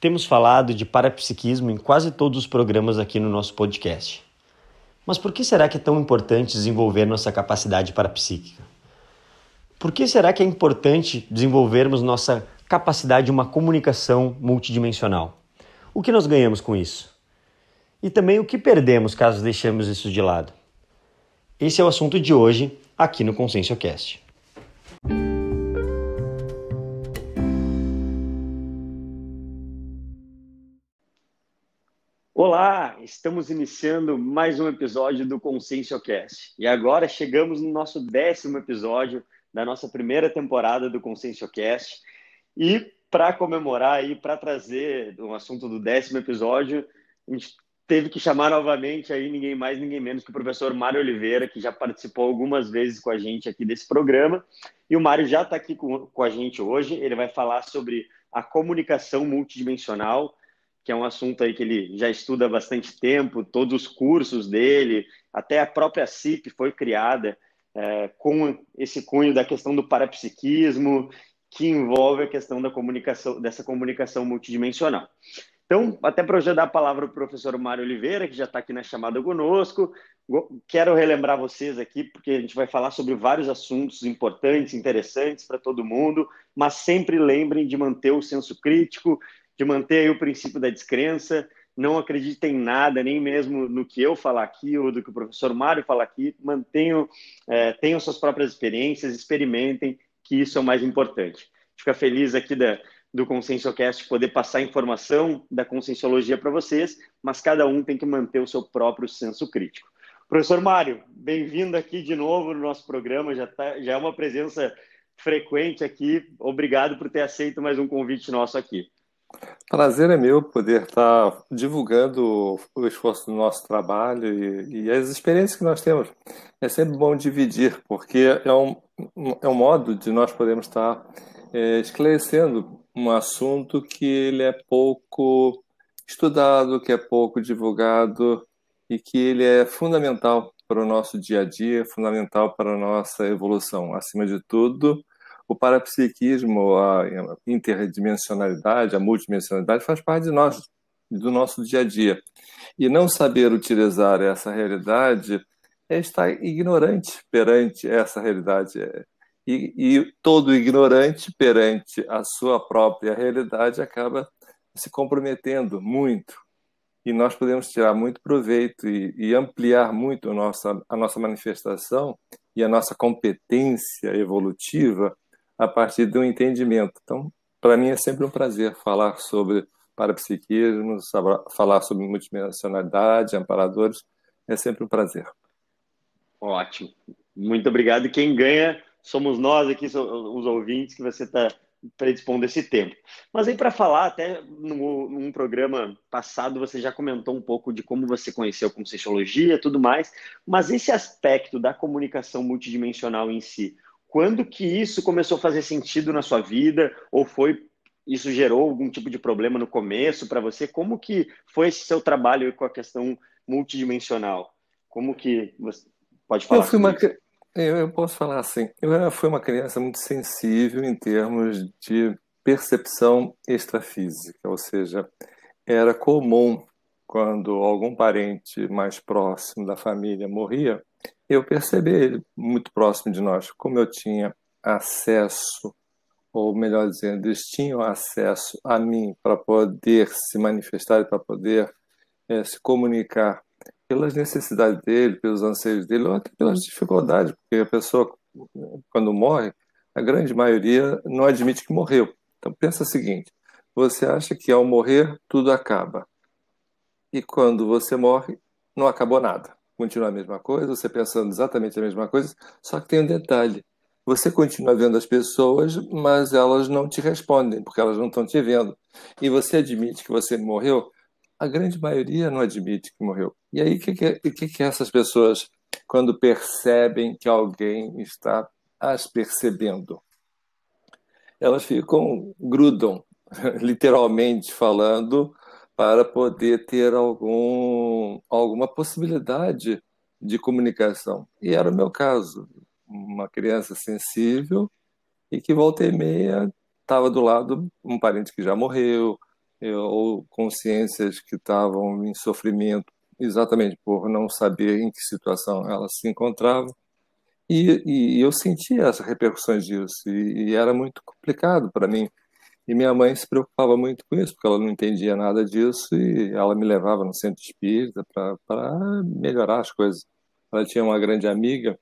Temos falado de parapsiquismo em quase todos os programas aqui no nosso podcast. Mas por que será que é tão importante desenvolver nossa capacidade parapsíquica? Por que será que é importante desenvolvermos nossa capacidade de uma comunicação multidimensional? O que nós ganhamos com isso? E também o que perdemos caso deixemos isso de lado? Esse é o assunto de hoje aqui no ConsciencioCast. Olá, estamos iniciando mais um episódio do ConsciencioCast. E agora chegamos no nosso décimo episódio da nossa primeira temporada do ConsciencioCast. E para comemorar e para trazer o assunto do décimo episódio, a gente teve que chamar novamente aí ninguém mais, ninguém menos que o professor Mário Oliveira, que já participou algumas vezes com a gente aqui desse programa. E o Mário já está aqui com, com a gente hoje. Ele vai falar sobre a comunicação multidimensional que é um assunto aí que ele já estuda há bastante tempo, todos os cursos dele, até a própria CIP foi criada é, com esse cunho da questão do parapsiquismo, que envolve a questão da comunicação, dessa comunicação multidimensional. Então, até para eu já dar a palavra para o professor Mário Oliveira, que já está aqui na chamada conosco, quero relembrar vocês aqui, porque a gente vai falar sobre vários assuntos importantes, interessantes para todo mundo, mas sempre lembrem de manter o senso crítico, de manter o princípio da descrença, não acreditem em nada, nem mesmo no que eu falar aqui ou do que o professor Mário falar aqui, mantenham, é, tenham suas próprias experiências, experimentem, que isso é o mais importante. Fica feliz aqui da, do ConsciencioCast poder passar informação da conscienciologia para vocês, mas cada um tem que manter o seu próprio senso crítico. Professor Mário, bem-vindo aqui de novo no nosso programa, já, tá, já é uma presença frequente aqui. Obrigado por ter aceito mais um convite nosso aqui. Prazer é meu poder estar divulgando o esforço do nosso trabalho e, e, as experiências que nós temos. É sempre bom dividir, porque é um, é um modo de nós podermos estar é, esclarecendo um assunto que ele é pouco estudado, que é pouco divulgado e que ele é fundamental para o nosso dia a dia, fundamental para a nossa evolução. Acima de tudo, o parapsiquismo, a interdimensionalidade, a multidimensionalidade faz parte de nós, do nosso dia a dia. E não saber utilizar essa realidade é estar ignorante perante essa realidade. E, e todo ignorante perante a sua própria realidade acaba se comprometendo muito. E nós podemos tirar muito proveito e, e ampliar muito a nossa, a nossa manifestação e a nossa competência evolutiva a partir do entendimento. Então, para mim é sempre um prazer falar sobre parapsiquismo, falar sobre multidimensionalidade, amparadores, é sempre um prazer. Ótimo. Muito obrigado. Quem ganha somos nós aqui, os ouvintes, que você está predispondo esse tempo. Mas aí para falar, até num programa passado você já comentou um pouco de como você conheceu Conscienciologia e tudo mais, mas esse aspecto da comunicação multidimensional em si, quando que isso começou a fazer sentido na sua vida? Ou foi isso gerou algum tipo de problema no começo para você? Como que foi esse seu trabalho com a questão multidimensional? Como que você pode falar? Eu fui uma, eu posso falar assim. Eu fui uma criança muito sensível em termos de percepção extrafísica, ou seja, era comum quando algum parente mais próximo da família morria, eu percebi ele muito próximo de nós. Como eu tinha acesso, ou melhor dizendo, eles tinham acesso a mim para poder se manifestar e para poder é, se comunicar pelas necessidades dele, pelos anseios dele, ou até pelas dificuldades, porque a pessoa, quando morre, a grande maioria não admite que morreu. Então pensa o seguinte: você acha que ao morrer tudo acaba. E quando você morre, não acabou nada continua a mesma coisa, você pensando exatamente a mesma coisa, só que tem um detalhe. Você continua vendo as pessoas, mas elas não te respondem, porque elas não estão te vendo. E você admite que você morreu? A grande maioria não admite que morreu. E aí, o que, que, que, que essas pessoas, quando percebem que alguém está as percebendo? Elas ficam, grudam, literalmente falando, para poder ter algum, alguma possibilidade de comunicação. E era o meu caso, uma criança sensível e que volta e meia estava do lado um parente que já morreu, ou consciências que estavam em sofrimento exatamente por não saber em que situação elas se encontravam. E, e eu sentia as repercussões disso, e, e era muito complicado para mim. E minha mãe se preocupava muito com isso, porque ela não entendia nada disso, e ela me levava no centro espírita para melhorar as coisas. Ela tinha uma grande amiga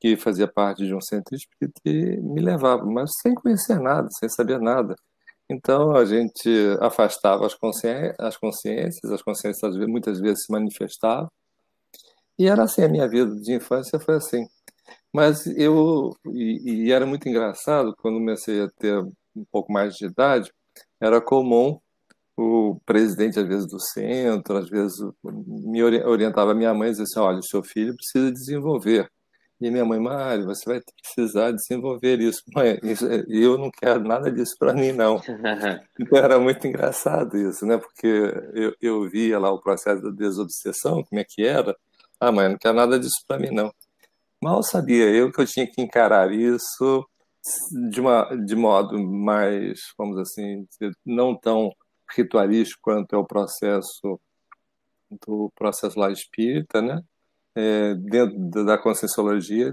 que fazia parte de um centro espírita e me levava, mas sem conhecer nada, sem saber nada. Então a gente afastava as, consciências, as consciências, as consciências muitas vezes se manifestavam. E era assim, a minha vida de infância foi assim. Mas eu, e, e, era muito engraçado, quando comecei a ter um pouco mais de idade, era comum o presidente, às vezes, do centro, às vezes, me orientava a minha mãe e dizia assim, olha, o seu filho precisa desenvolver. E minha mãe, Mário, você vai precisar desenvolver isso. Mãe, isso, eu não quero nada disso para mim, não. então era muito engraçado isso, né? Porque eu, eu via lá o processo da desobsessão, como é que era. Ah, mãe, não quero nada disso para mim, não. Mal sabia eu que eu tinha que encarar isso de, uma, de modo mais, vamos assim, não tão ritualístico quanto é o processo do processo lá espírita, né? É, dentro da conscienciologia.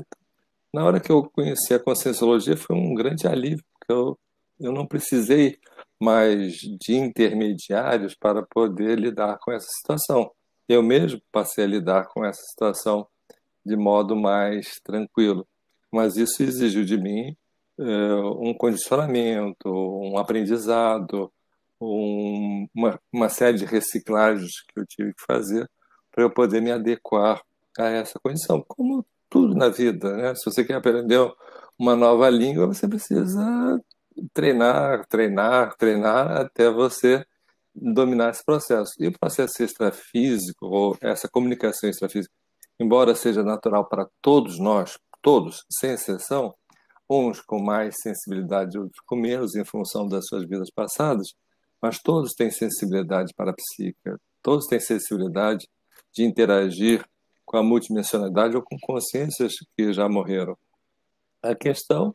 Na hora que eu conheci a conscienciologia foi um grande alívio, porque eu, eu não precisei mais de intermediários para poder lidar com essa situação. Eu mesmo passei a lidar com essa situação de modo mais tranquilo. Mas isso exigiu de mim um condicionamento, um aprendizado, um, uma, uma série de reciclagens que eu tive que fazer para eu poder me adequar a essa condição. Como tudo na vida, né? Se você quer aprender uma nova língua, você precisa treinar, treinar, treinar até você dominar esse processo. E o processo extrafísico, ou essa comunicação extrafísica, embora seja natural para todos nós, todos, sem exceção, uns com mais sensibilidade, outros com menos, em função das suas vidas passadas, mas todos têm sensibilidade para a psíquica, todos têm sensibilidade de interagir com a multidimensionalidade ou com consciências que já morreram. A questão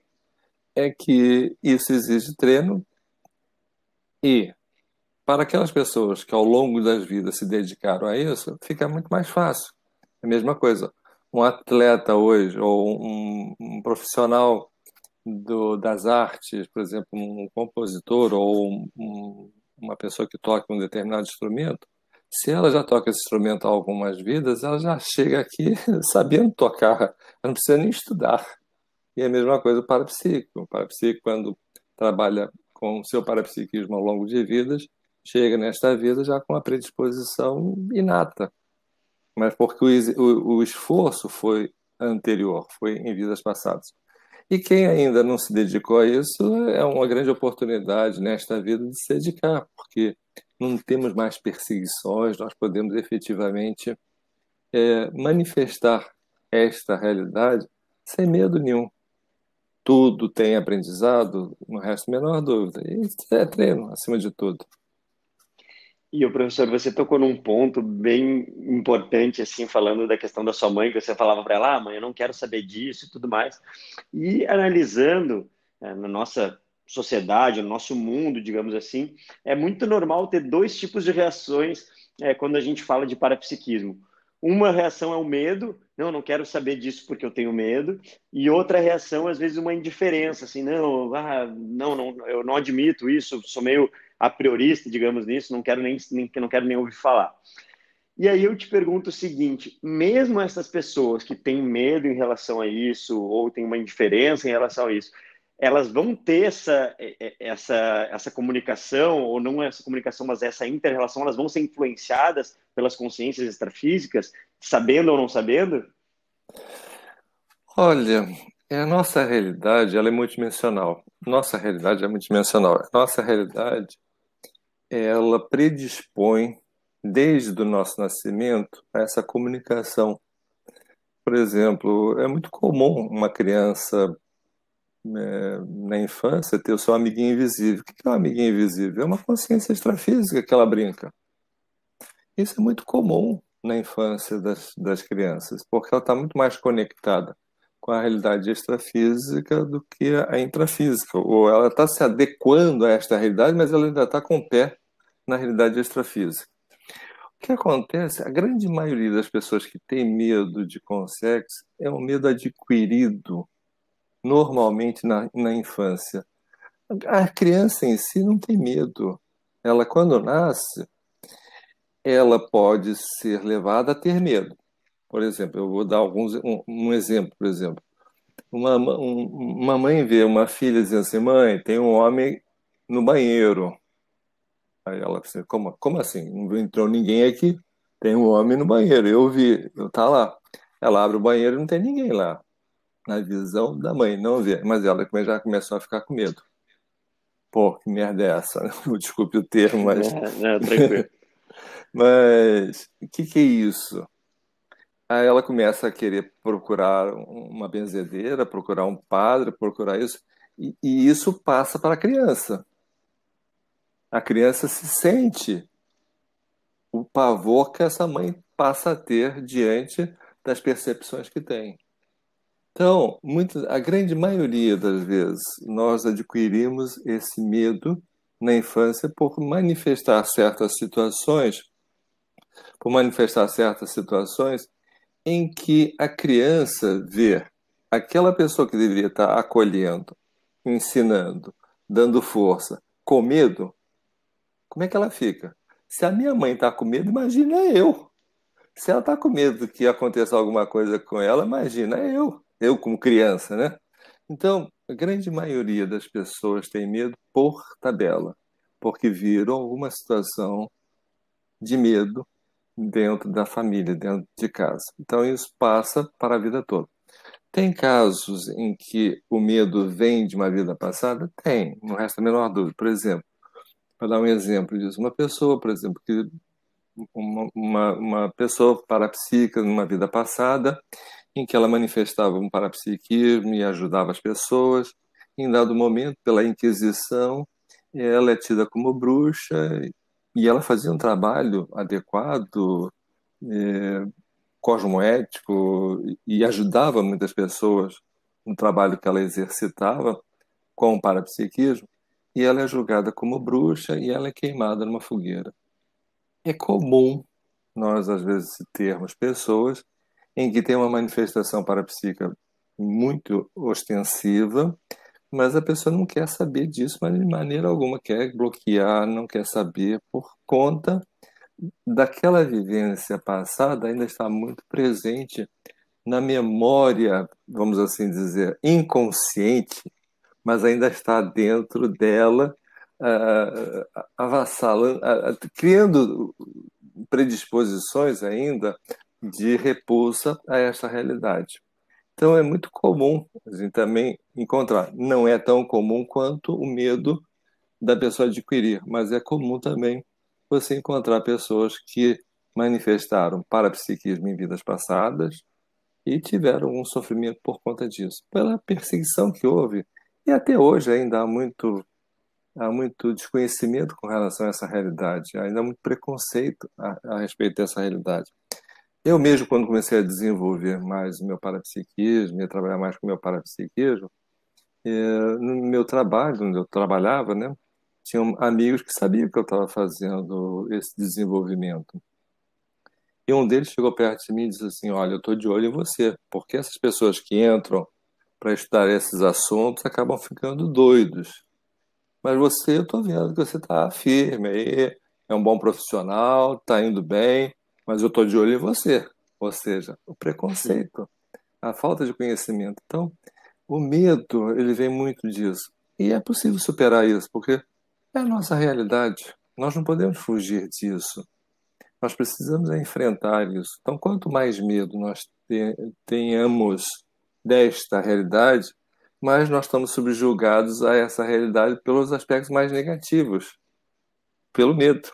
é que isso exige treino e para aquelas pessoas que ao longo das vidas se dedicaram a isso, fica muito mais fácil. É a mesma coisa. Um atleta hoje, ou um, um profissional do, das artes, por exemplo, um compositor ou um, uma pessoa que toca um determinado instrumento, se ela já toca esse instrumento há algumas vidas, ela já chega aqui sabendo tocar, ela não precisa nem estudar. E é a mesma coisa o parapsíquico. O parapsíquico, quando trabalha com o seu parapsiquismo ao longo de vidas, chega nesta vida já com a predisposição inata mas porque o, o, o esforço foi anterior, foi em vidas passadas. E quem ainda não se dedicou a isso é uma grande oportunidade nesta vida de se dedicar, porque não temos mais perseguições, nós podemos efetivamente é, manifestar esta realidade sem medo nenhum. Tudo tem aprendizado, não resta a menor dúvida. E é treino, acima de tudo. E o professor, você tocou num ponto bem importante, assim, falando da questão da sua mãe, que você falava para ela, ah, mãe, eu não quero saber disso e tudo mais. E analisando é, na nossa sociedade, no nosso mundo, digamos assim, é muito normal ter dois tipos de reações é, quando a gente fala de parapsiquismo. Uma reação é o medo, não, não quero saber disso porque eu tenho medo, e outra reação, às vezes, uma indiferença, assim, não, ah, não, não, eu não admito isso, sou meio a priorista, digamos nisso, não quero nem, nem não quero nem ouvir falar. E aí eu te pergunto o seguinte: mesmo essas pessoas que têm medo em relação a isso ou têm uma indiferença em relação a isso, elas vão ter essa, essa, essa comunicação, ou não essa comunicação, mas essa inter-relação, elas vão ser influenciadas pelas consciências extrafísicas, sabendo ou não sabendo? Olha, a nossa realidade ela é multidimensional. Nossa realidade é multidimensional. Nossa realidade ela predispõe, desde o nosso nascimento, a essa comunicação. Por exemplo, é muito comum uma criança é, na infância ter o seu amiguinho invisível. O que é um amiguinho invisível? É uma consciência extrafísica que ela brinca. Isso é muito comum na infância das, das crianças, porque ela está muito mais conectada com a realidade extrafísica do que a intrafísica. Ou ela está se adequando a esta realidade, mas ela ainda está com o pé na realidade extrafísica. O que acontece? A grande maioria das pessoas que tem medo de consex é um medo adquirido normalmente na, na infância. A criança em si não tem medo. Ela, quando nasce, ela pode ser levada a ter medo. Por exemplo, eu vou dar alguns um, um exemplo, por exemplo. Uma, um, uma mãe vê uma filha dizendo assim, mãe, tem um homem no banheiro. Aí ela pensa, como, como assim? Não entrou ninguém aqui? Tem um homem no banheiro, eu vi, eu tá lá. Ela abre o banheiro e não tem ninguém lá. Na visão da mãe, não vê. Mas ela já começou a ficar com medo. Pô, que merda é essa? Desculpe o termo, mas. É, é, tranquilo. mas o que, que é isso? Aí ela começa a querer procurar uma benzedeira, procurar um padre, procurar isso. E, e isso passa para a criança. A criança se sente o pavor que essa mãe passa a ter diante das percepções que tem. Então, muito, a grande maioria das vezes, nós adquirimos esse medo na infância por manifestar certas situações, por manifestar certas situações em que a criança vê aquela pessoa que deveria estar acolhendo, ensinando, dando força, com medo, como é que ela fica? Se a minha mãe está com medo, imagina eu. Se ela está com medo que aconteça alguma coisa com ela, imagina eu eu como criança, né? Então, a grande maioria das pessoas tem medo por tabela, porque viram alguma situação de medo dentro da família, dentro de casa. Então, isso passa para a vida toda. Tem casos em que o medo vem de uma vida passada? Tem, não resta a menor dúvida. Por exemplo, para dar um exemplo disso, uma pessoa, por exemplo, que uma, uma, uma pessoa parapsíquica numa vida passada em que ela manifestava um parapsiquismo e ajudava as pessoas. Em dado momento, pela Inquisição, ela é tida como bruxa e ela fazia um trabalho adequado, é, cosmoético e ajudava muitas pessoas no trabalho que ela exercitava com o parapsiquismo. E ela é julgada como bruxa e ela é queimada numa fogueira. É comum nós, às vezes, termos pessoas em que tem uma manifestação parapsíquica muito ostensiva, mas a pessoa não quer saber disso, mas de maneira alguma quer bloquear, não quer saber por conta daquela vivência passada ainda está muito presente na memória, vamos assim dizer, inconsciente, mas ainda está dentro dela, uh, avassalando, uh, criando predisposições ainda de repulsa a essa realidade. Então é muito comum a gente também encontrar. Não é tão comum quanto o medo da pessoa adquirir, mas é comum também você encontrar pessoas que manifestaram parapsiquismo em vidas passadas e tiveram um sofrimento por conta disso, pela perseguição que houve. E até hoje ainda há muito há muito desconhecimento com relação a essa realidade, ainda há muito preconceito a, a respeito dessa realidade. Eu mesmo, quando comecei a desenvolver mais o meu parapsiquismo, a trabalhar mais com o meu parapsiquismo, é, no meu trabalho, onde eu trabalhava, né, tinham amigos que sabiam que eu estava fazendo esse desenvolvimento. E um deles chegou perto de mim e disse assim: Olha, eu estou de olho em você, porque essas pessoas que entram para estudar esses assuntos acabam ficando doidos. Mas você, eu estou vendo que você está firme aí, é um bom profissional, está indo bem mas eu estou de olho em você. Ou seja, o preconceito, a falta de conhecimento. Então, o medo, ele vem muito disso. E é possível superar isso, porque é a nossa realidade. Nós não podemos fugir disso. Nós precisamos enfrentar isso. Então, quanto mais medo nós tenhamos desta realidade, mais nós estamos subjugados a essa realidade pelos aspectos mais negativos, pelo medo.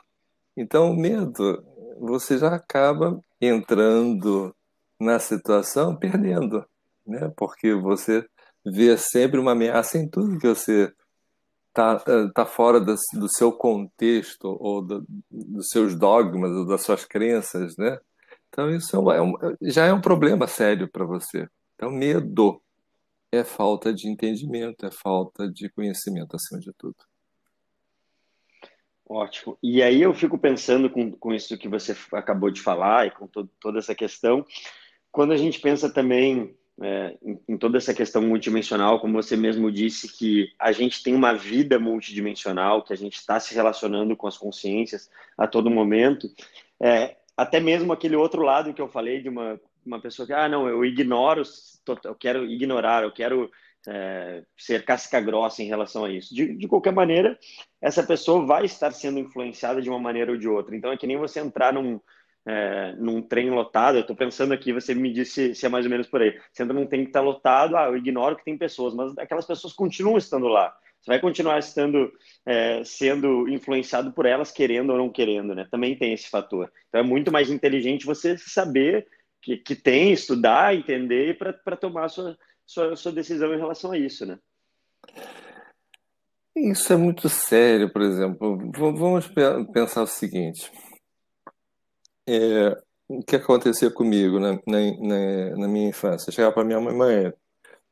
Então, o medo você já acaba entrando na situação perdendo, né? Porque você vê sempre uma ameaça em tudo que você tá, eh, tá fora do, do seu contexto ou do, dos seus dogmas ou das suas crenças, né? Então isso é, um, já é um problema sério para você. Então medo é falta de entendimento, é falta de conhecimento acima de tudo. Ótimo. E aí eu fico pensando com, com isso que você acabou de falar e com to toda essa questão, quando a gente pensa também é, em, em, toda essa questão multidimensional, como você mesmo disse, que a gente tem uma vida multidimensional, que a gente está se relacionando com as consciências a todo momento, é, até mesmo aquele outro lado que eu falei de uma, uma pessoa que, ah, não, eu ignoro, eu quero ignorar, eu quero é, ser casca grossa em relação a isso. De, de qualquer maneira, essa pessoa vai estar sendo influenciada de uma maneira ou de outra. Então, é que nem você entrar num, é, num trem lotado. Eu estou pensando aqui, você me disse se é mais ou menos por aí. Você entra num trem que está lotado, ah, eu ignoro que tem pessoas, mas aquelas pessoas continuam estando lá. Você vai continuar estando, é, sendo influenciado por elas, querendo ou não querendo, né? Também tem esse fator. Então, é muito mais inteligente você saber que, que tem, estudar, entender para tomar a sua, sua, sua decisão em relação a isso, né? Isso é muito sério, por exemplo. Vamos pensar o seguinte: é, o que acontecia comigo na, na, na minha infância? Eu chegava para minha mãe, mãe,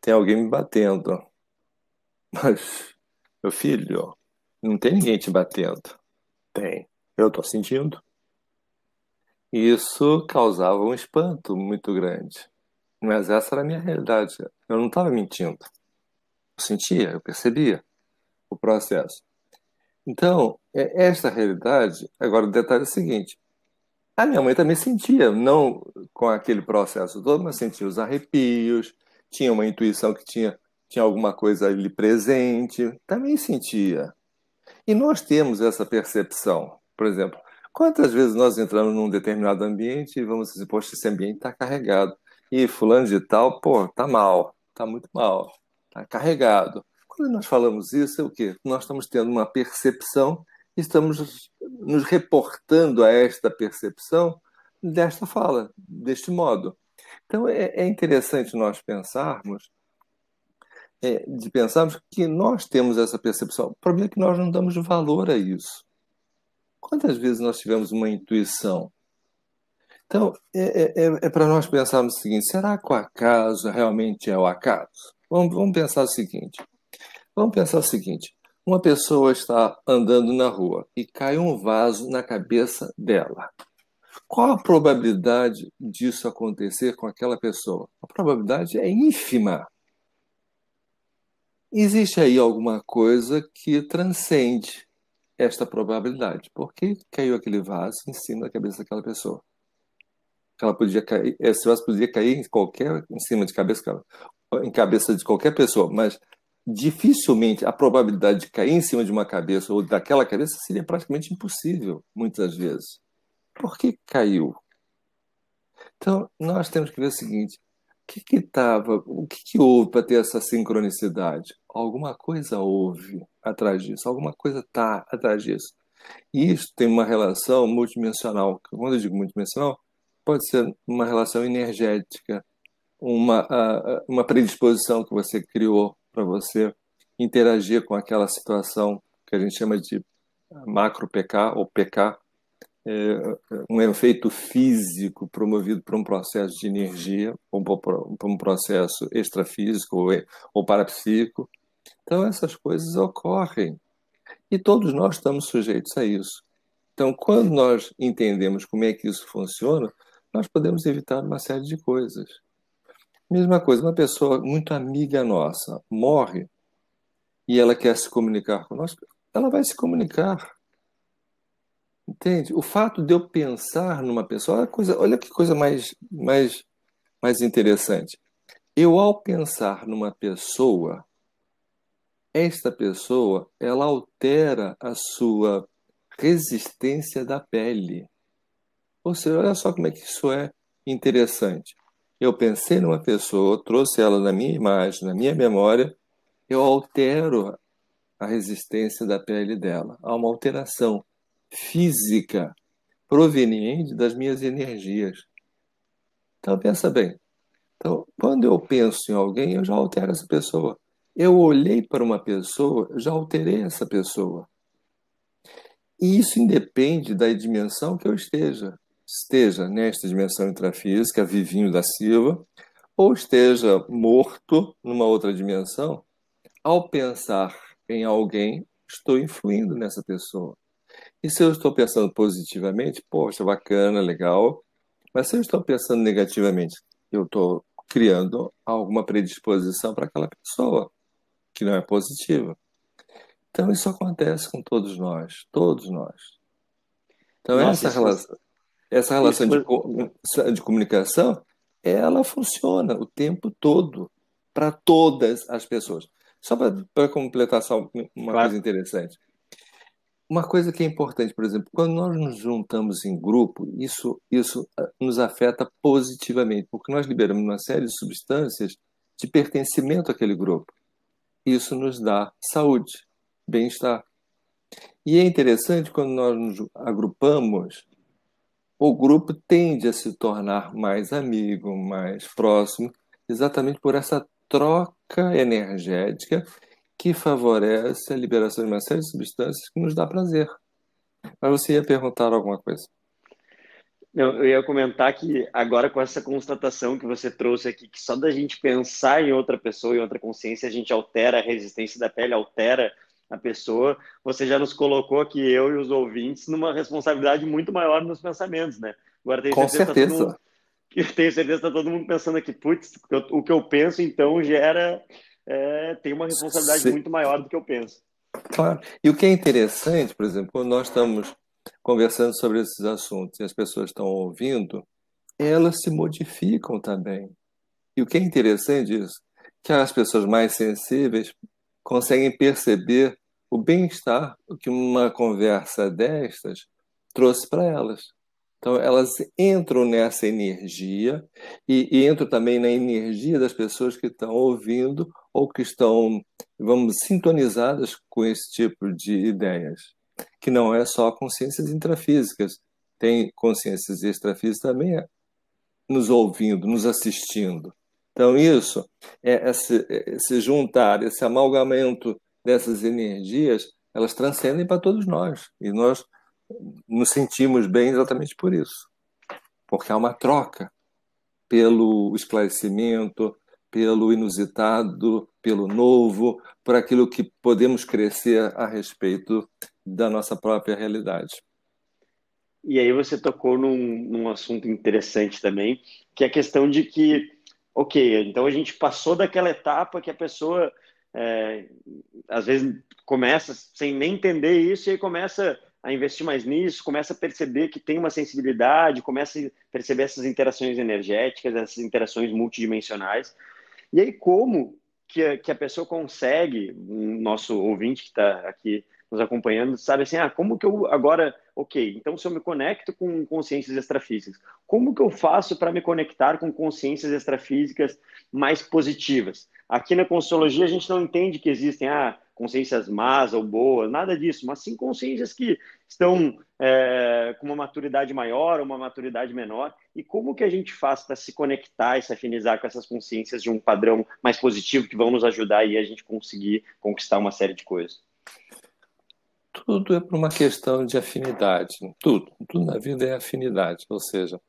tem alguém me batendo. Mas, meu filho, não tem ninguém te batendo. Tem. Eu estou sentindo. Isso causava um espanto muito grande. Mas essa era a minha realidade. Eu não estava mentindo. Eu sentia, eu percebia o processo. Então, é esta realidade. Agora, o detalhe é o seguinte: a minha mãe também sentia, não com aquele processo todo, mas sentia os arrepios, tinha uma intuição que tinha, tinha alguma coisa ali presente, também sentia. E nós temos essa percepção. Por exemplo, quantas vezes nós entramos num determinado ambiente e vamos dizer, poxa, esse ambiente está carregado. E fulano de tal, pô, tá mal, tá muito mal, tá carregado. Quando nós falamos isso, é o quê? Nós estamos tendo uma percepção, estamos nos reportando a esta percepção desta fala, deste modo. Então é, é interessante nós pensarmos, é, de pensarmos que nós temos essa percepção. O problema é que nós não damos valor a isso. Quantas vezes nós tivemos uma intuição então, é, é, é para nós pensarmos o seguinte: será que o acaso realmente é o acaso? Vamos, vamos pensar o seguinte: vamos pensar o seguinte. Uma pessoa está andando na rua e cai um vaso na cabeça dela. Qual a probabilidade disso acontecer com aquela pessoa? A probabilidade é ínfima. Existe aí alguma coisa que transcende esta probabilidade. Por que caiu aquele vaso em cima da cabeça daquela pessoa? ela podia cair, esse vaso podia cair em qualquer, em cima de cabeça, em cabeça de qualquer pessoa, mas dificilmente a probabilidade de cair em cima de uma cabeça ou daquela cabeça seria praticamente impossível, muitas vezes. Por que caiu? Então, nós temos que ver o seguinte: o que estava, o que, que houve para ter essa sincronicidade? Alguma coisa houve atrás disso, alguma coisa está atrás disso. E isso tem uma relação multidimensional. Quando eu digo multidimensional, pode ser uma relação energética, uma, uma predisposição que você criou para você interagir com aquela situação que a gente chama de macro PK ou PK, é um efeito físico promovido por um processo de energia, ou por um processo extrafísico ou, ou parapsíquico. Então, essas coisas ocorrem. E todos nós estamos sujeitos a isso. Então, quando nós entendemos como é que isso funciona, nós podemos evitar uma série de coisas. Mesma coisa, uma pessoa muito amiga nossa morre e ela quer se comunicar conosco, ela vai se comunicar. Entende? O fato de eu pensar numa pessoa, olha, coisa, olha que coisa mais, mais, mais interessante. Eu, ao pensar numa pessoa, esta pessoa, ela altera a sua resistência da pele. Ou seja, olha só como é que isso é interessante. Eu pensei numa pessoa, trouxe ela na minha imagem, na minha memória, eu altero a resistência da pele dela. Há uma alteração física proveniente das minhas energias. Então, pensa bem. Então, quando eu penso em alguém, eu já altero essa pessoa. Eu olhei para uma pessoa, já alterei essa pessoa. E isso independe da dimensão que eu esteja esteja nesta dimensão intrafísica, vivinho da Silva, ou esteja morto numa outra dimensão, ao pensar em alguém, estou influindo nessa pessoa. E se eu estou pensando positivamente, poxa, bacana, legal. Mas se eu estou pensando negativamente, eu estou criando alguma predisposição para aquela pessoa que não é positiva. Então isso acontece com todos nós, todos nós. Então Nossa, essa relação, essa relação de, de comunicação, ela funciona o tempo todo para todas as pessoas. Só para completar só uma claro. coisa interessante. Uma coisa que é importante, por exemplo, quando nós nos juntamos em grupo, isso, isso ah, nos afeta positivamente, porque nós liberamos uma série de substâncias de pertencimento àquele grupo. Isso nos dá saúde, bem-estar. E é interessante quando nós nos agrupamos, o grupo tende a se tornar mais amigo, mais próximo, exatamente por essa troca energética que favorece a liberação de uma série de substâncias que nos dá prazer. Mas você ia perguntar alguma coisa? Eu ia comentar que agora com essa constatação que você trouxe aqui, que só da gente pensar em outra pessoa, em outra consciência, a gente altera a resistência da pele, altera a pessoa, você já nos colocou aqui, eu e os ouvintes, numa responsabilidade muito maior nos pensamentos, né? Agora tenho com certeza. certeza. Tá mundo, tenho certeza que está todo mundo pensando aqui, putz, o que eu penso então gera é, tem uma responsabilidade Sim. muito maior do que eu penso. Claro. E o que é interessante, por exemplo, quando nós estamos conversando sobre esses assuntos e as pessoas estão ouvindo, elas se modificam também. E o que é interessante isso, que as pessoas mais sensíveis conseguem perceber o bem-estar que uma conversa destas trouxe para elas. Então, elas entram nessa energia e, e, entram também na energia das pessoas que estão ouvindo ou que estão, vamos, sintonizadas com esse tipo de ideias, que não é só consciências intrafísicas, tem consciências extrafísicas também nos ouvindo, nos assistindo. Então, isso, é esse, esse juntar, esse amalgamento dessas energias, elas transcendem para todos nós. E nós nos sentimos bem exatamente por isso. Porque há uma troca pelo esclarecimento, pelo inusitado, pelo novo, por aquilo que podemos crescer a respeito da nossa própria realidade. E aí você tocou num, num assunto interessante também, que é a questão de que, ok, então a gente passou daquela etapa que a pessoa é, às vezes começa sem nem entender isso e aí começa a investir mais nisso, começa a perceber que tem uma sensibilidade, começa a perceber essas interações energéticas, essas interações multidimensionais. E aí, como que a, que a pessoa consegue, o nosso ouvinte que está aqui nos acompanhando, sabe assim, ah, como que eu agora, ok, então se eu me conecto com consciências extrafísicas, como que eu faço para me conectar com consciências extrafísicas mais positivas? Aqui na Consciologia a gente não entende que existem, ah, consciências más ou boas, nada disso, mas sim consciências que estão é, com uma maturidade maior ou uma maturidade menor. E como que a gente faz para se conectar e se afinizar com essas consciências de um padrão mais positivo que vão nos ajudar aí a gente conseguir conquistar uma série de coisas? Tudo é por uma questão de afinidade. Tudo, tudo na vida é afinidade. Ou seja,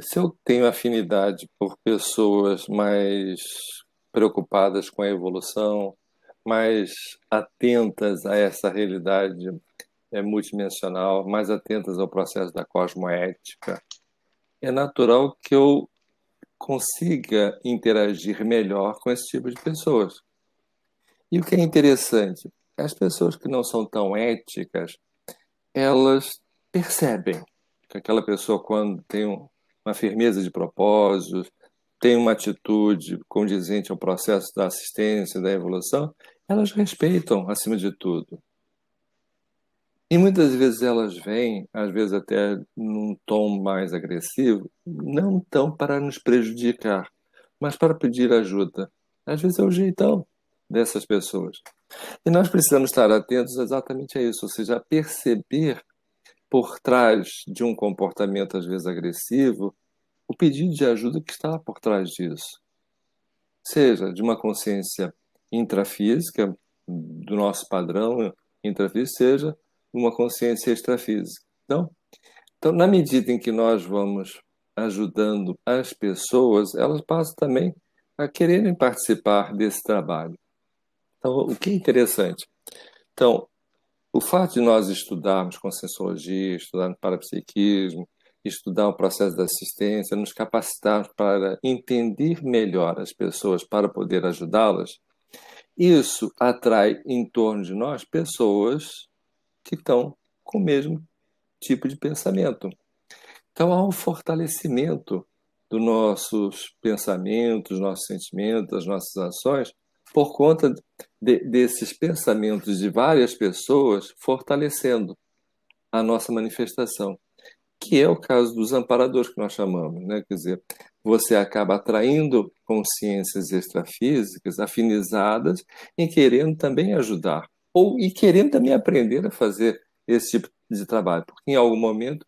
se eu tenho afinidade por pessoas mais preocupadas com a evolução, mais atentas a essa realidade é, multidimensional, mais atentas ao processo da cosmoética, é natural que eu consiga interagir melhor com esse tipo de pessoas. E o que é interessante, as pessoas que não são tão éticas, elas percebem que aquela pessoa, quando tem uma firmeza de propósitos, tem uma atitude condizente ao processo da assistência, da evolução, elas respeitam acima de tudo. E muitas vezes elas vêm, às vezes até num tom mais agressivo, não tão para nos prejudicar, mas para pedir ajuda. Às vezes é o jeitão dessas pessoas. E nós precisamos estar atentos exatamente a isso, ou seja, a perceber por trás de um comportamento às vezes agressivo o pedido de ajuda que está por trás disso. Seja de uma consciência intrafísica, do nosso padrão intrafísico, seja uma consciência extrafísica. Então, então, na medida em que nós vamos ajudando as pessoas, elas passam também a quererem participar desse trabalho. Então, o que é interessante? Então, o fato de nós estudarmos conscienciologia, estudarmos parapsiquismo, estudar o processo da assistência, nos capacitar para entender melhor as pessoas para poder ajudá-las, isso atrai em torno de nós pessoas que estão com o mesmo tipo de pensamento. Então há um fortalecimento dos nossos pensamentos, nossos sentimentos, das nossas ações, por conta de, desses pensamentos de várias pessoas fortalecendo a nossa manifestação que é o caso dos amparadores que nós chamamos, né? Quer dizer, você acaba atraindo consciências extrafísicas afinizadas e querendo também ajudar ou e querendo também aprender a fazer esse tipo de trabalho, porque em algum momento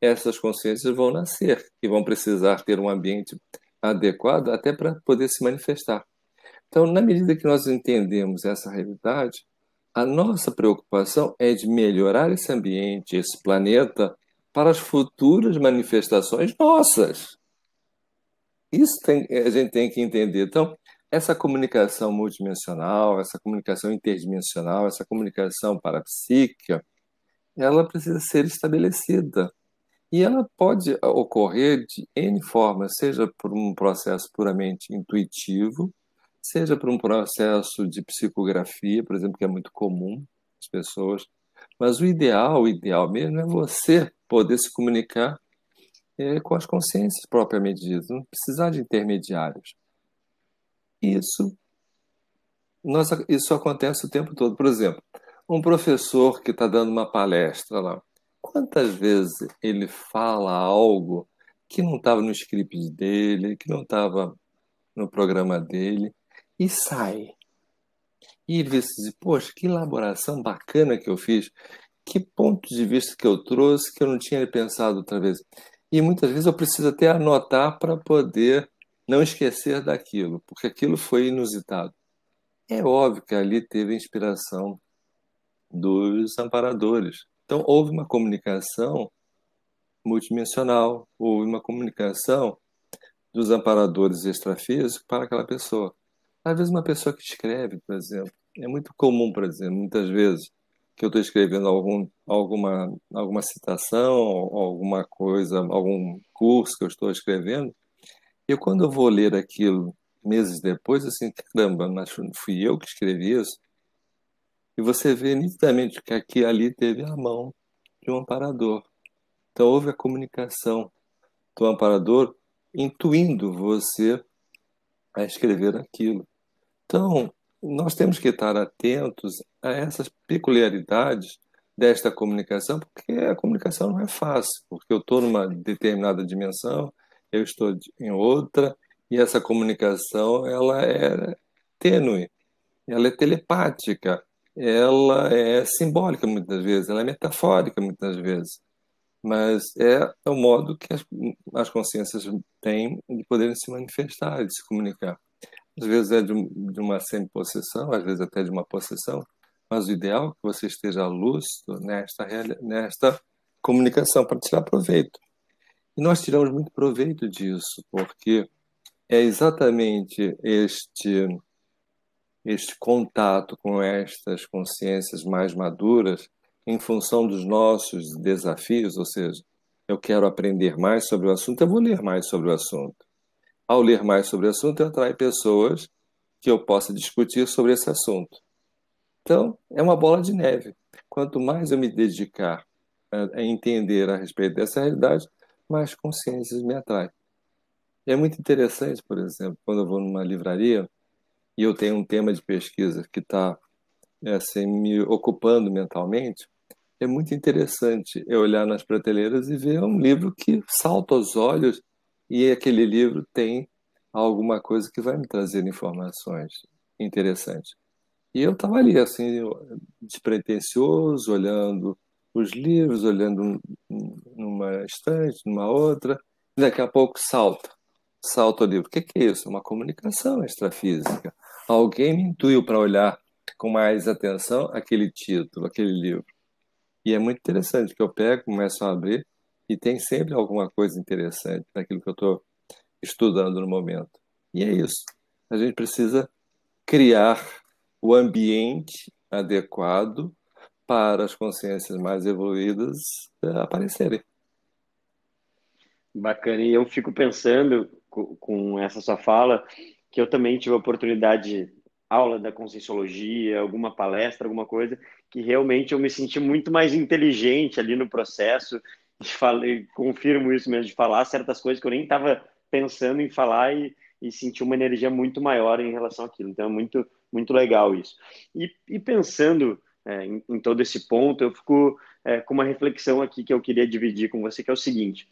essas consciências vão nascer e vão precisar ter um ambiente adequado até para poder se manifestar. Então, na medida que nós entendemos essa realidade, a nossa preocupação é de melhorar esse ambiente, esse planeta, para as futuras manifestações nossas. Isso tem, a gente tem que entender. Então, essa comunicação multidimensional, essa comunicação interdimensional, essa comunicação parapsíquica, ela precisa ser estabelecida. E ela pode ocorrer de N formas, seja por um processo puramente intuitivo, seja por um processo de psicografia, por exemplo, que é muito comum as pessoas. Mas o ideal, o ideal mesmo é você poder se comunicar é, com as consciências propriamente ditas, não precisar de intermediários. Isso, isso acontece o tempo todo. Por exemplo, um professor que está dando uma palestra lá, quantas vezes ele fala algo que não estava no script dele, que não estava no programa dele, e sai. E ele diz, poxa, que elaboração bacana que eu fiz que pontos de vista que eu trouxe que eu não tinha pensado outra vez. E muitas vezes eu preciso até anotar para poder não esquecer daquilo, porque aquilo foi inusitado. É óbvio que ali teve inspiração dos amparadores. Então houve uma comunicação multidimensional, houve uma comunicação dos amparadores extrafísicos para aquela pessoa. Às vezes uma pessoa que escreve, por exemplo, é muito comum, por exemplo, muitas vezes que eu estou escrevendo algum, alguma, alguma citação, alguma coisa, algum curso que eu estou escrevendo, e quando eu vou ler aquilo meses depois, assim, caramba, fui eu que escrevi isso. E você vê nitidamente que aqui ali teve a mão de um amparador. Então houve a comunicação do amparador intuindo você a escrever aquilo. Então, nós temos que estar atentos a essas peculiaridades desta comunicação, porque a comunicação não é fácil, porque eu estou numa determinada dimensão, eu estou em outra, e essa comunicação ela é tênue, ela é telepática, ela é simbólica muitas vezes, ela é metafórica muitas vezes, mas é o modo que as, as consciências têm de poderem se manifestar, de se comunicar. Às vezes é de, de uma semi-possessão, às vezes até de uma possessão, mas o ideal é que você esteja lúcido nesta, nesta comunicação para tirar proveito. E nós tiramos muito proveito disso, porque é exatamente este, este contato com estas consciências mais maduras, em função dos nossos desafios, ou seja, eu quero aprender mais sobre o assunto, eu vou ler mais sobre o assunto ao ler mais sobre o assunto, eu atraio pessoas que eu possa discutir sobre esse assunto. Então, é uma bola de neve. Quanto mais eu me dedicar a, entender a respeito dessa realidade, mais consciências me atraem. É muito interessante, por exemplo, quando eu vou numa livraria e eu tenho um tema de pesquisa que está assim, me ocupando mentalmente, é muito interessante eu olhar nas prateleiras e ver um livro que salta aos olhos e aquele livro tem alguma coisa que vai me trazer informações interessantes. E eu estava ali, assim, despretensioso, olhando os livros, olhando numa estante, numa outra, e daqui a pouco salta, salta o livro. O que é isso? Uma comunicação extrafísica. Alguém me intuiu para olhar com mais atenção aquele título, aquele livro. E é muito interessante que eu pego, começo a abrir, e tem sempre alguma coisa interessante naquilo que eu estou estudando no momento. E é isso. A gente precisa criar o ambiente adequado para as consciências mais evoluídas é, aparecerem. Bacana. E eu fico pensando com essa sua fala que eu também tive a oportunidade aula da conscienciologia, alguma palestra, alguma coisa, que realmente eu me senti muito mais inteligente ali no processo. Falar, confirmo isso mesmo, de falar certas coisas que eu nem estava pensando em falar e, e senti uma energia muito maior em relação àquilo. Então é muito, muito legal isso. E, e pensando é, em, em, todo esse ponto, eu fico é, com uma reflexão aqui que eu queria dividir com você, que é o seguinte.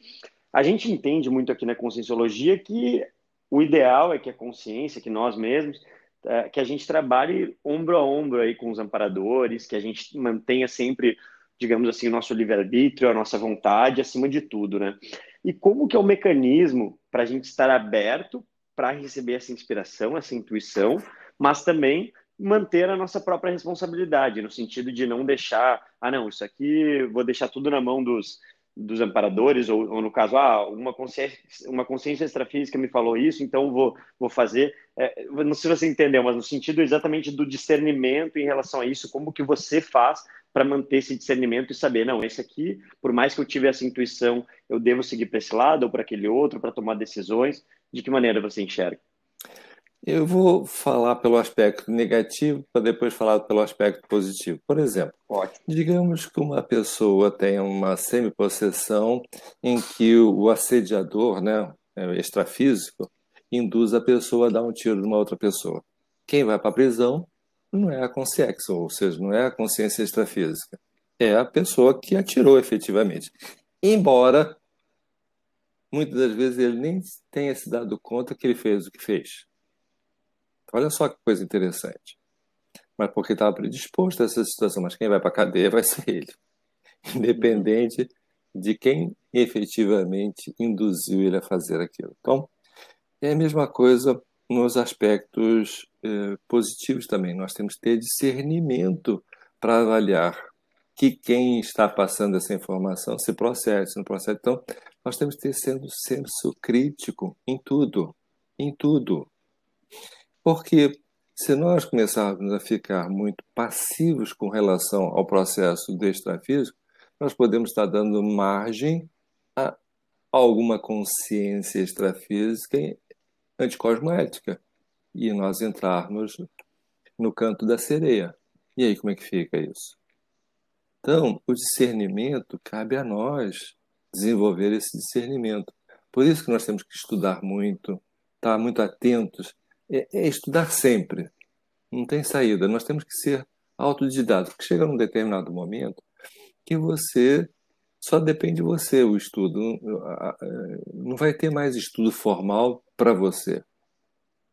A gente entende muito aqui na conscienciologia que o ideal é que a consciência, que nós mesmos, é, que a gente trabalhe ombro a ombro aí com os amparadores, que a gente mantenha sempre, digamos assim, o nosso livre-arbítrio, a nossa vontade acima de tudo, né? E como que é o mecanismo para a gente estar aberto para receber essa inspiração, essa intuição, mas também manter a nossa própria responsabilidade, no sentido de não deixar, ah, não, isso aqui vou deixar tudo na mão dos, dos amparadores, ou, ou, no caso, ah, uma consciência, uma consciência extrafísica me falou isso, então vou, vou fazer. É, não sei se você entendeu, mas no sentido exatamente do discernimento em relação a isso, como que você faz para manter esse discernimento e saber, não, esse aqui, por mais que eu tive essa intuição, eu devo seguir para esse lado ou para aquele outro, para tomar decisões. De que maneira você enxerga? Eu vou falar pelo aspecto negativo para depois falar pelo aspecto positivo. Por exemplo, Ótimo. digamos que uma pessoa tem uma semi-possessão em que o assediador, né, é, extrafísico, induz a pessoa a dar um tiro numa outra pessoa. Quem vai para a prisão não é a consciência, ou seja, não é a consciência extrafísica, é a pessoa que atirou efetivamente. Embora muitas das vezes ele nem tenha se dado conta que ele fez o que fez. Olha só que coisa interessante. Mas porque estava predisposto a essa situação. Mas quem vai para a cadeia vai ser ele. Independente de quem efetivamente induziu ele a fazer aquilo. Então, é a mesma coisa nos aspectos eh, positivos também. Nós temos que ter discernimento para avaliar que quem está passando essa informação se procede, se não procede. Então, nós temos que ter sendo senso crítico em tudo, em tudo. Porque se nós começarmos a ficar muito passivos com relação ao processo do extrafísico, nós podemos estar dando margem a alguma consciência extrafísica anticosmoética e nós entrarmos no canto da sereia. E aí, como é que fica isso? Então, o discernimento cabe a nós desenvolver esse discernimento. Por isso que nós temos que estudar muito, estar muito atentos é, é estudar sempre. Não tem saída. Nós temos que ser autodidatos, porque chega num determinado momento que você só depende de você o estudo. Não vai ter mais estudo formal para você.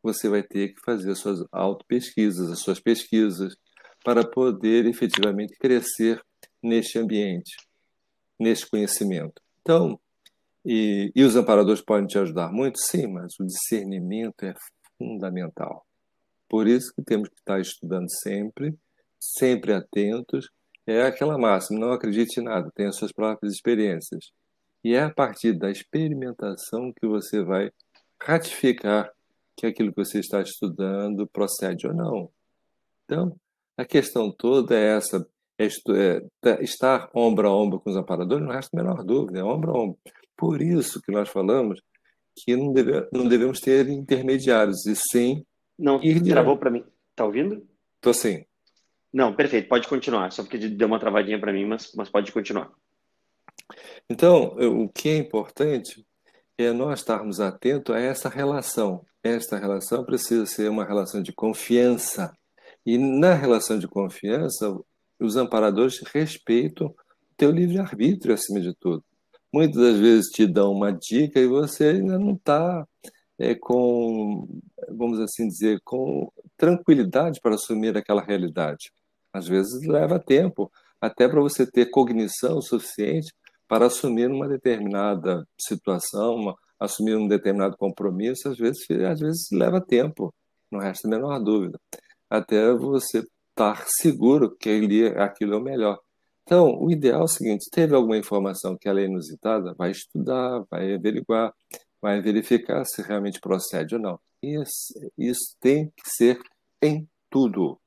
Você vai ter que fazer as suas auto-pesquisas, as suas pesquisas, para poder efetivamente crescer neste ambiente, neste conhecimento. Então, e, e os amparadores podem te ajudar muito? Sim, mas o discernimento é fundamental. Por isso que temos que estar estudando sempre, sempre atentos. É aquela máxima, não acredite em nada, tenha suas próprias experiências. E é a partir da experimentação que você vai ratificar que aquilo que você está estudando procede ou não. Então, a questão toda é essa, é, é estar ombro a ombro com os amparadores, não resta a menor dúvida, é ombro a ombro. Por isso que nós falamos que não, deve, não devemos ter intermediários, e sim. Não, ir travou para mim. Tá ouvindo? Tô sim. Não, perfeito, pode continuar. Só porque deu uma travadinha para mim, mas, mas pode continuar. Então, o que é importante é nós estarmos atentos a essa relação. Esta relação precisa ser uma relação de confiança. E na relação de confiança, os amparadores respeitam o teu livre-arbítrio acima de tudo muitas das vezes te dão uma dica e você ainda não está é, com, vamos assim dizer, com tranquilidade para assumir aquela realidade. Às vezes leva tempo, até para você ter cognição suficiente para assumir uma determinada situação, uma, assumir um determinado compromisso, às vezes, às vezes leva tempo, não resta a menor dúvida, até você estar seguro que aquilo é o melhor. Então, o ideal é o seguinte: teve alguma informação que ela é inusitada, vai estudar, vai averiguar, vai verificar se realmente procede ou não. Isso, isso tem que ser em tudo.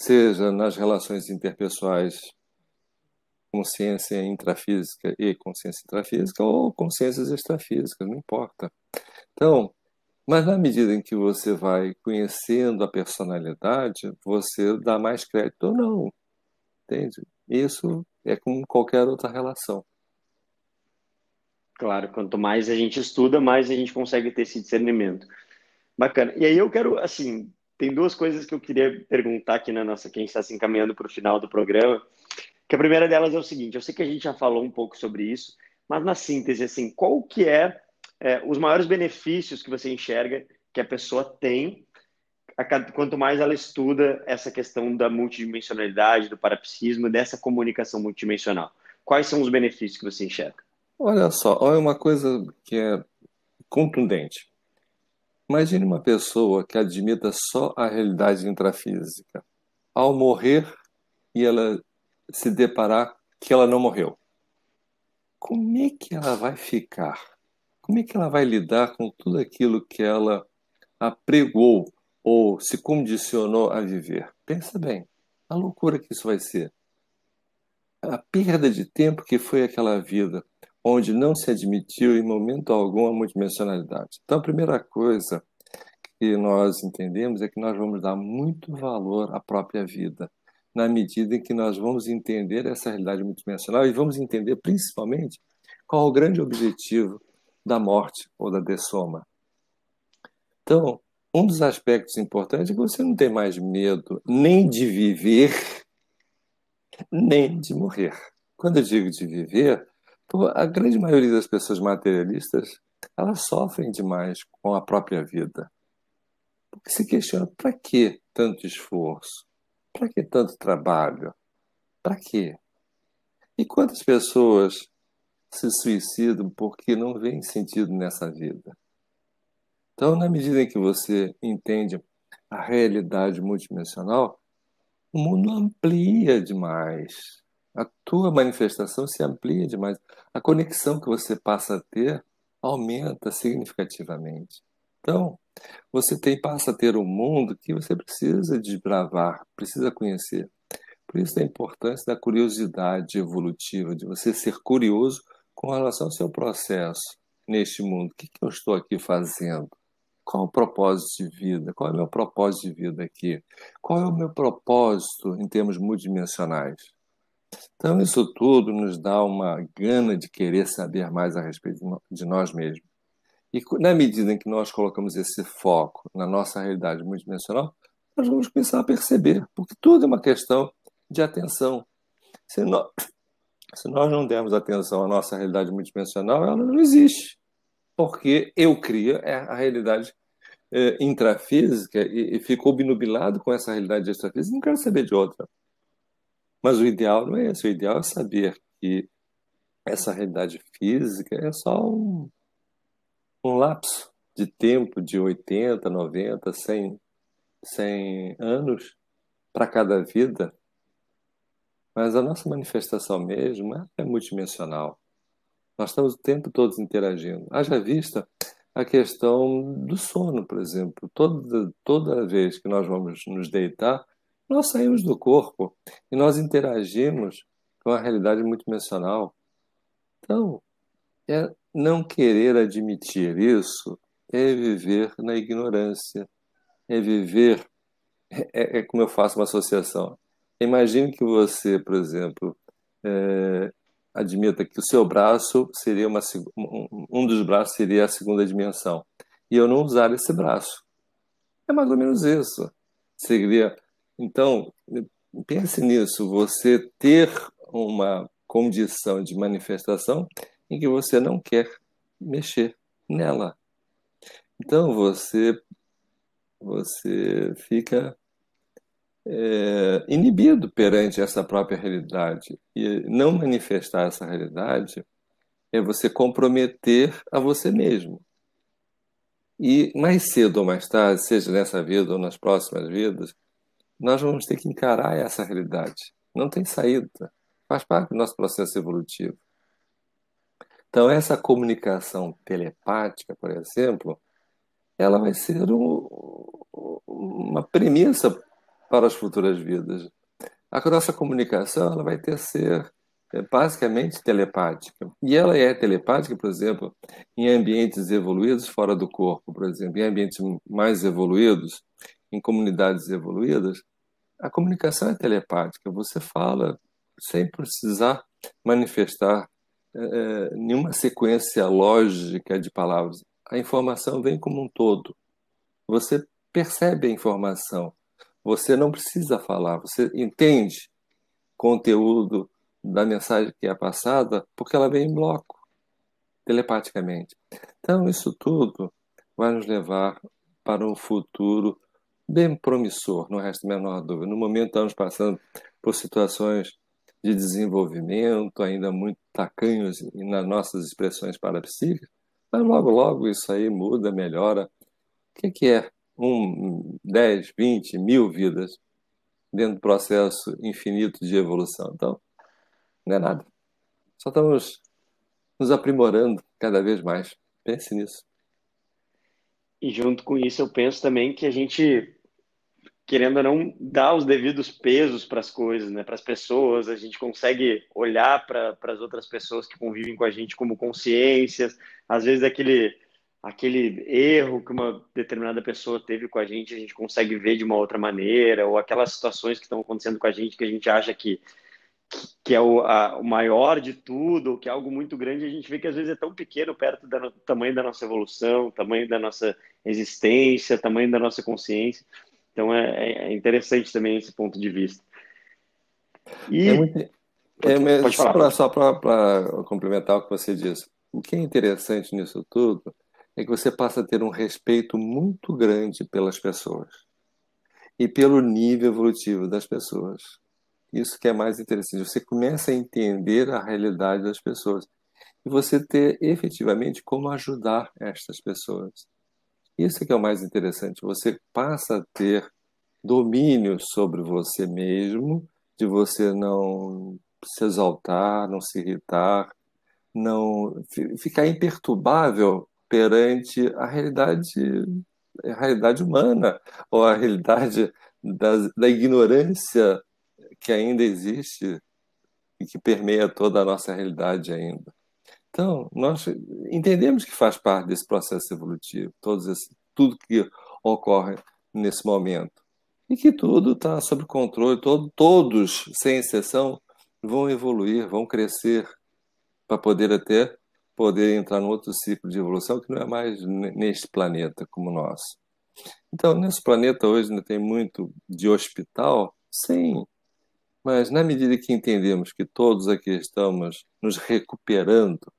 seja nas relações interpessoais, consciência intrafísica e consciência intrafísica, ou consciências extrafísicas, não importa. Então, mas na medida em que você vai conhecendo a personalidade, você dá mais crédito ou não. Entende? Isso é como qualquer outra relação. Claro, quanto mais a gente estuda, mais a gente consegue ter esse discernimento. Bacana. E aí eu quero, assim, tem duas coisas que eu queria perguntar aqui na nossa, quem está se encaminhando para o final do programa. Que a primeira delas é o seguinte: eu sei que a gente já falou um pouco sobre isso, mas na síntese, assim, qual que é, é os maiores benefícios que você enxerga que a pessoa tem quanto mais ela estuda essa questão da multidimensionalidade, do parapsismo, dessa comunicação multidimensional? Quais são os benefícios que você enxerga? Olha só, olha uma coisa que é contundente. Imagine uma pessoa que admita só a realidade intrafísica. Ao morrer e ela se deparar que ela não morreu. Como é que ela vai ficar? Como é que ela vai lidar com tudo aquilo que ela apregou ou se condicionou a viver? Pensa bem, a loucura que isso vai ser. A perda de tempo que foi aquela vida onde não se admitiu em momento algum a multidimensionalidade. Então, a primeira coisa que nós entendemos é que nós vamos dar muito valor à própria vida, na medida em que nós vamos entender essa realidade multidimensional e vamos entender principalmente qual o grande objetivo da morte ou da dessoma. Então, um dos aspectos importantes é que você não tem mais medo nem de viver, nem de morrer. Quando eu digo de viver, a grande maioria das pessoas materialistas, elas sofrem demais com a própria vida. Porque se questiona, para que tanto esforço? Para que tanto trabalho? Para quê? E quantas pessoas se suicidam porque não vêem sentido nessa vida? Então, na medida em que você entende a realidade multidimensional, o mundo amplia demais a tua manifestação se amplia demais. A conexão que você passa a ter aumenta significativamente. Então, você tem, passa a ter um mundo que você precisa desbravar, precisa conhecer. Por isso a importância da curiosidade evolutiva, de você ser curioso com relação ao seu processo neste mundo. O que, que eu estou aqui fazendo? Qual o propósito de vida? Qual é o meu propósito de vida aqui? Qual é o meu propósito em termos multidimensionais? Então, isso tudo nos dá uma gana de querer saber mais a respeito de nós mesmos. E na medida em que nós colocamos esse foco na nossa realidade multidimensional, nós vamos começar a perceber, porque tudo é uma questão de atenção. Se nós, se nós não dermos atenção à nossa realidade multidimensional, ela não existe. Porque eu crio é a realidade é, intrafísica e, e fico obnubilado com essa realidade extrafísica, não quero saber de outra. Mas o ideal não é esse. O ideal é saber que essa realidade física é só um, um lapso de tempo de 80, 90, 100, 100 anos para cada vida. Mas a nossa manifestação mesmo é multidimensional. Nós estamos o tempo todo interagindo. Haja vista a questão do sono, por exemplo. Toda, toda vez que nós vamos nos deitar, nós saímos do corpo e nós interagimos com a realidade multidimensional. Então, é não querer admitir isso é viver na ignorância, é viver. É, é como eu faço uma associação. Imagine que você, por exemplo, é, admita que o seu braço seria uma um dos braços seria a segunda dimensão e eu não usar esse braço. É mais ou menos isso. Seria então, pense nisso, você ter uma condição de manifestação em que você não quer mexer nela. Então você você fica é, inibido perante essa própria realidade e não manifestar essa realidade é você comprometer a você mesmo. E mais cedo ou mais tarde, seja nessa vida ou nas próximas vidas, nós vamos ter que encarar essa realidade. Não tem saída. Faz parte do nosso processo evolutivo. Então, essa comunicação telepática, por exemplo, ela vai ser um, uma premissa para as futuras vidas. A nossa comunicação ela vai ter que ser é, basicamente telepática. E ela é telepática, por exemplo, em ambientes evoluídos fora do corpo, por exemplo, em ambientes mais evoluídos, em comunidades evoluídas, a comunicação é telepática. Você fala sem precisar manifestar é, nenhuma sequência lógica de palavras. A informação vem como um todo. Você percebe a informação. Você não precisa falar, você entende conteúdo da mensagem que é passada porque ela vem em bloco, telepaticamente. Então, isso tudo vai nos levar para um futuro bem promissor, não resta a menor dúvida. No momento, estamos passando por situações de desenvolvimento ainda muito tacanhos nas nossas expressões parapsíquicas, mas logo, logo isso aí muda, melhora. O que, que é um, 10, 20, mil vidas dentro do processo infinito de evolução. Então, não é nada. Só estamos nos aprimorando cada vez mais. Pense nisso. E junto com isso, eu penso também que a gente, querendo ou não, dá os devidos pesos para as coisas, né? para as pessoas, a gente consegue olhar para as outras pessoas que convivem com a gente como consciências, às vezes aquele aquele erro que uma determinada pessoa teve com a gente, a gente consegue ver de uma outra maneira, ou aquelas situações que estão acontecendo com a gente que a gente acha que, que é o, a, o maior de tudo, ou que é algo muito grande, a gente vê que às vezes é tão pequeno perto do tamanho da nossa evolução, tamanho da nossa existência, tamanho da nossa consciência. Então é, é interessante também esse ponto de vista. E... É muito... é, falar. Só para complementar o que você disse. O que é interessante nisso tudo é que você passa a ter um respeito muito grande pelas pessoas e pelo nível evolutivo das pessoas. Isso que é mais interessante. Você começa a entender a realidade das pessoas e você ter efetivamente como ajudar estas pessoas. Isso que é o mais interessante. Você passa a ter domínio sobre você mesmo, de você não se exaltar, não se irritar, não ficar imperturbável perante a realidade, a realidade humana, ou a realidade da, da ignorância que ainda existe e que permeia toda a nossa realidade ainda. Então, nós entendemos que faz parte desse processo evolutivo, todos esse, tudo que ocorre nesse momento. E que tudo está sob controle, todo, todos, sem exceção, vão evoluir, vão crescer para poder até poder entrar num outro ciclo de evolução que não é mais neste planeta como o nosso. Então, nesse planeta hoje ainda tem muito de hospital, sim, mas na medida que entendemos que todos aqui estamos nos recuperando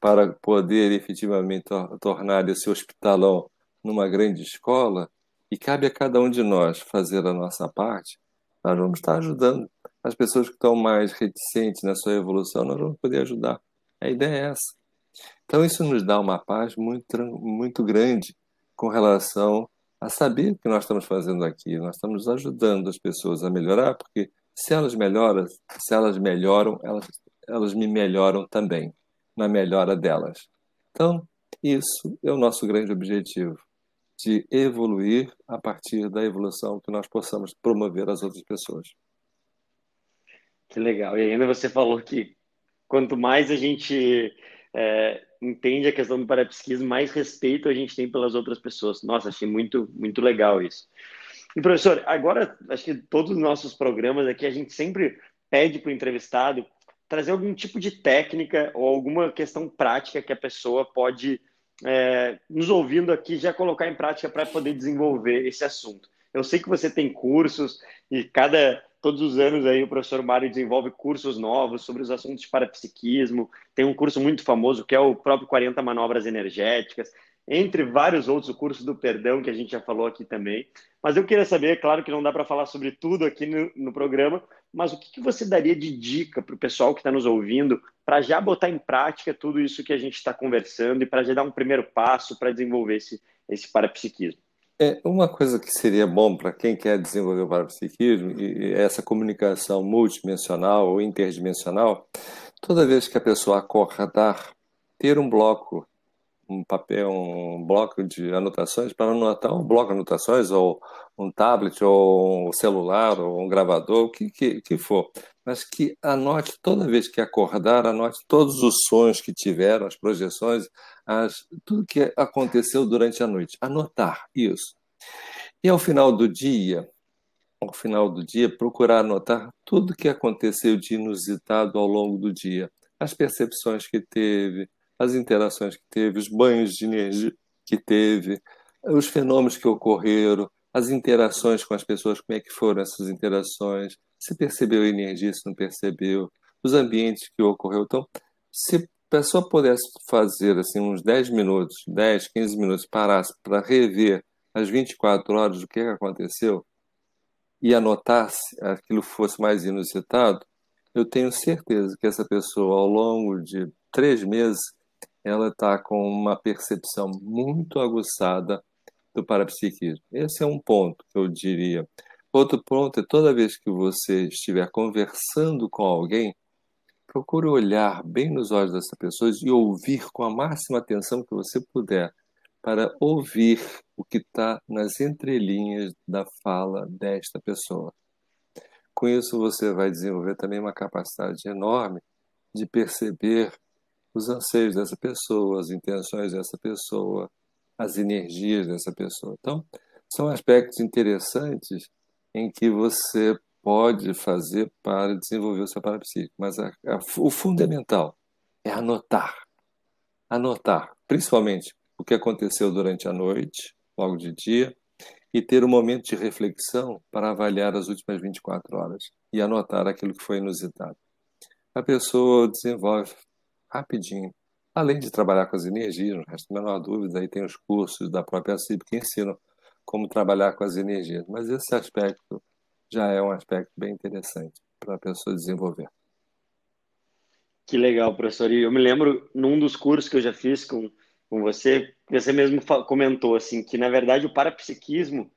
para poder efetivamente tornar esse hospitalão numa grande escola, e cabe a cada um de nós fazer a nossa parte, nós vamos estar ajudando. As pessoas que estão mais reticentes na sua evolução, nós vamos poder ajudar. A ideia é essa. Então, isso nos dá uma paz muito, muito grande com relação a saber o que nós estamos fazendo aqui. Nós estamos ajudando as pessoas a melhorar, porque se elas melhoram, se elas melhoram, elas, elas me melhoram também, na melhora delas. Então, isso é o nosso grande objetivo, de evoluir a partir da evolução que nós possamos promover às outras pessoas. Que legal. E ainda você falou que quanto mais a gente é, entende a questão do parapsiquismo, mais respeito a gente tem pelas outras pessoas. Nossa, achei muito, muito legal isso. E, professor, agora, acho que todos os nossos programas aqui, a gente sempre pede para o entrevistado trazer algum tipo de técnica ou alguma questão prática que a pessoa pode, é, nos ouvindo aqui, já colocar em prática para poder desenvolver esse assunto. Eu sei que você tem cursos e cada todos os anos aí o professor Mário desenvolve cursos novos sobre os assuntos de parapsiquismo. Tem um curso muito famoso que é o próprio 40 manobras energéticas, entre vários outros, o curso do perdão que a gente já falou aqui também. Mas eu queria saber, claro que não dá para falar sobre tudo aqui no, no programa, mas o que, que você daria de dica para o pessoal que está nos ouvindo para já botar em prática tudo isso que a gente está conversando e para já dar um primeiro passo para desenvolver esse, esse parapsiquismo? É, uma coisa que seria bom para quem quer desenvolver o parapsiquismo e essa comunicação multidimensional ou interdimensional, toda vez que a pessoa acordar, ter um bloco um papel, um bloco de anotações para anotar um bloco de anotações, ou um tablet, ou um celular, ou um gravador, o que, que, que for. Mas que anote toda vez que acordar, anote todos os sonhos que tiveram, as projeções, as, tudo que aconteceu durante a noite. Anotar isso. E ao final do dia, ao final do dia, procurar anotar tudo que aconteceu de inusitado ao longo do dia, as percepções que teve, as interações que teve, os banhos de energia que teve, os fenômenos que ocorreram, as interações com as pessoas, como é que foram essas interações, se percebeu energia, se não percebeu, os ambientes que ocorreu. Então, se a pessoa pudesse fazer assim uns 10 minutos, 10, 15 minutos, parasse para rever as 24 horas do que aconteceu e anotasse aquilo fosse mais inusitado, eu tenho certeza que essa pessoa, ao longo de três meses, ela está com uma percepção muito aguçada do parapsiquismo. Esse é um ponto que eu diria. Outro ponto é toda vez que você estiver conversando com alguém, procure olhar bem nos olhos dessa pessoa e ouvir com a máxima atenção que você puder, para ouvir o que está nas entrelinhas da fala desta pessoa. Com isso, você vai desenvolver também uma capacidade enorme de perceber os anseios dessa pessoa, as intenções dessa pessoa, as energias dessa pessoa. Então, são aspectos interessantes em que você pode fazer para desenvolver o seu parapsíquico. Mas a, a, o fundamental é anotar. Anotar, principalmente o que aconteceu durante a noite, logo de dia, e ter um momento de reflexão para avaliar as últimas 24 horas e anotar aquilo que foi inusitado. A pessoa desenvolve rapidinho. Além de trabalhar com as energias, não resta a menor dúvida, aí tem os cursos da própria CIP que ensinam como trabalhar com as energias. Mas esse aspecto já é um aspecto bem interessante para a pessoa desenvolver. Que legal, professor. E eu me lembro, num dos cursos que eu já fiz com, com você, você mesmo comentou assim que, na verdade, o parapsiquismo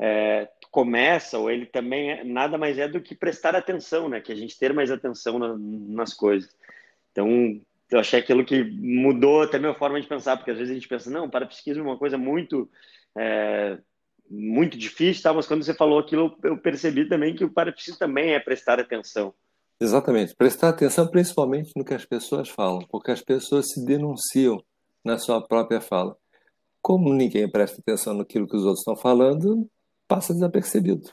é, começa, ou ele também é, nada mais é do que prestar atenção, né? Que a gente ter mais atenção na, nas coisas. Então, eu achei aquilo que mudou até a minha forma de pensar, porque às vezes a gente pensa, não, parapsiquismo é uma coisa muito é, muito difícil, tá? mas quando você falou aquilo, eu percebi também que o parapsiquismo também é prestar atenção. Exatamente, prestar atenção principalmente no que as pessoas falam, porque as pessoas se denunciam na sua própria fala. Como ninguém presta atenção naquilo que os outros estão falando, passa desapercebido.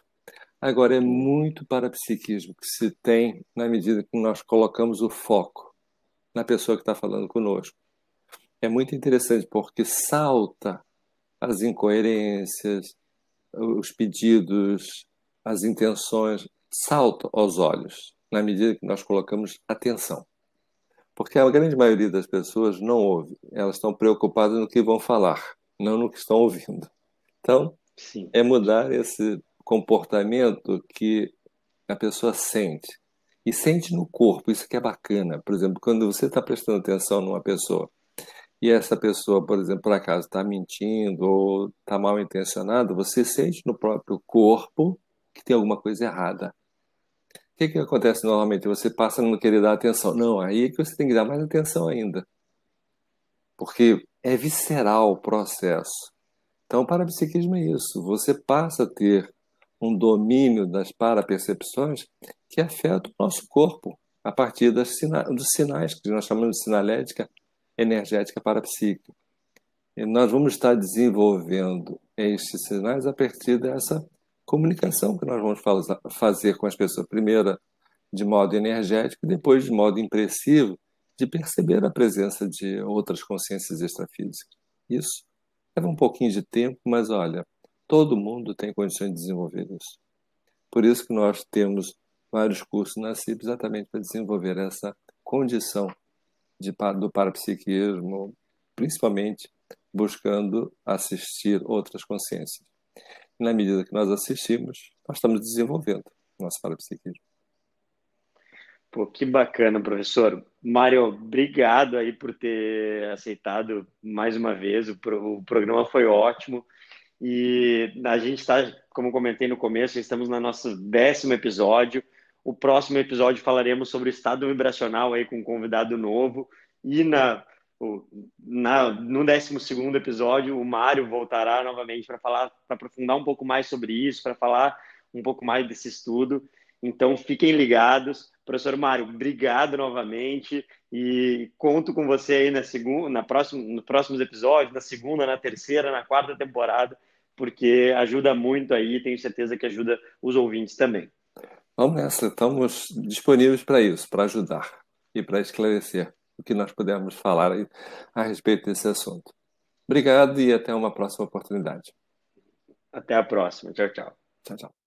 Agora, é muito parapsiquismo que se tem na medida que nós colocamos o foco na pessoa que está falando conosco. É muito interessante porque salta as incoerências, os pedidos, as intenções, saltam aos olhos na medida que nós colocamos atenção. Porque a grande maioria das pessoas não ouve, elas estão preocupadas no que vão falar, não no que estão ouvindo. Então, Sim. é mudar esse comportamento que a pessoa sente e sente no corpo, isso que é bacana. Por exemplo, quando você está prestando atenção numa pessoa e essa pessoa, por exemplo, por acaso está mentindo ou está mal intencionada, você sente no próprio corpo que tem alguma coisa errada. O que, que acontece normalmente? Você passa a não querer dar atenção. Não, aí é que você tem que dar mais atenção ainda. Porque é visceral o processo. Então, o parapsiquismo é isso. Você passa a ter um domínio das parapercepções que afeta o nosso corpo a partir das sina dos sinais que nós chamamos de sinalética energética parapsíquica. E nós vamos estar desenvolvendo estes sinais a partir dessa comunicação que nós vamos fazer com as pessoas. Primeiro, de modo energético, e depois de modo impressivo, de perceber a presença de outras consciências extrafísicas. Isso leva um pouquinho de tempo, mas olha, Todo mundo tem condições de desenvolver isso. Por isso que nós temos vários cursos na CIP exatamente para desenvolver essa condição de, do parapsiquismo, principalmente buscando assistir outras consciências. Na medida que nós assistimos, nós estamos desenvolvendo nosso parapsiquismo. Pô, que bacana, professor. Mário, obrigado aí por ter aceitado mais uma vez. O, pro, o programa foi ótimo. E a gente está, como comentei no começo, estamos no nosso décimo episódio. O próximo episódio falaremos sobre o estado vibracional aí com um convidado novo. E na, na, no 12 episódio, o Mário voltará novamente para falar, para aprofundar um pouco mais sobre isso, para falar um pouco mais desse estudo. Então, fiquem ligados. Professor Mário, obrigado novamente e conto com você aí na segunda, na próxima, nos próximos episódios, na segunda, na terceira, na quarta temporada, porque ajuda muito aí, tenho certeza que ajuda os ouvintes também. Vamos nessa, estamos disponíveis para isso, para ajudar e para esclarecer o que nós pudermos falar a respeito desse assunto. Obrigado e até uma próxima oportunidade. Até a próxima. Tchau, tchau. Tchau, tchau.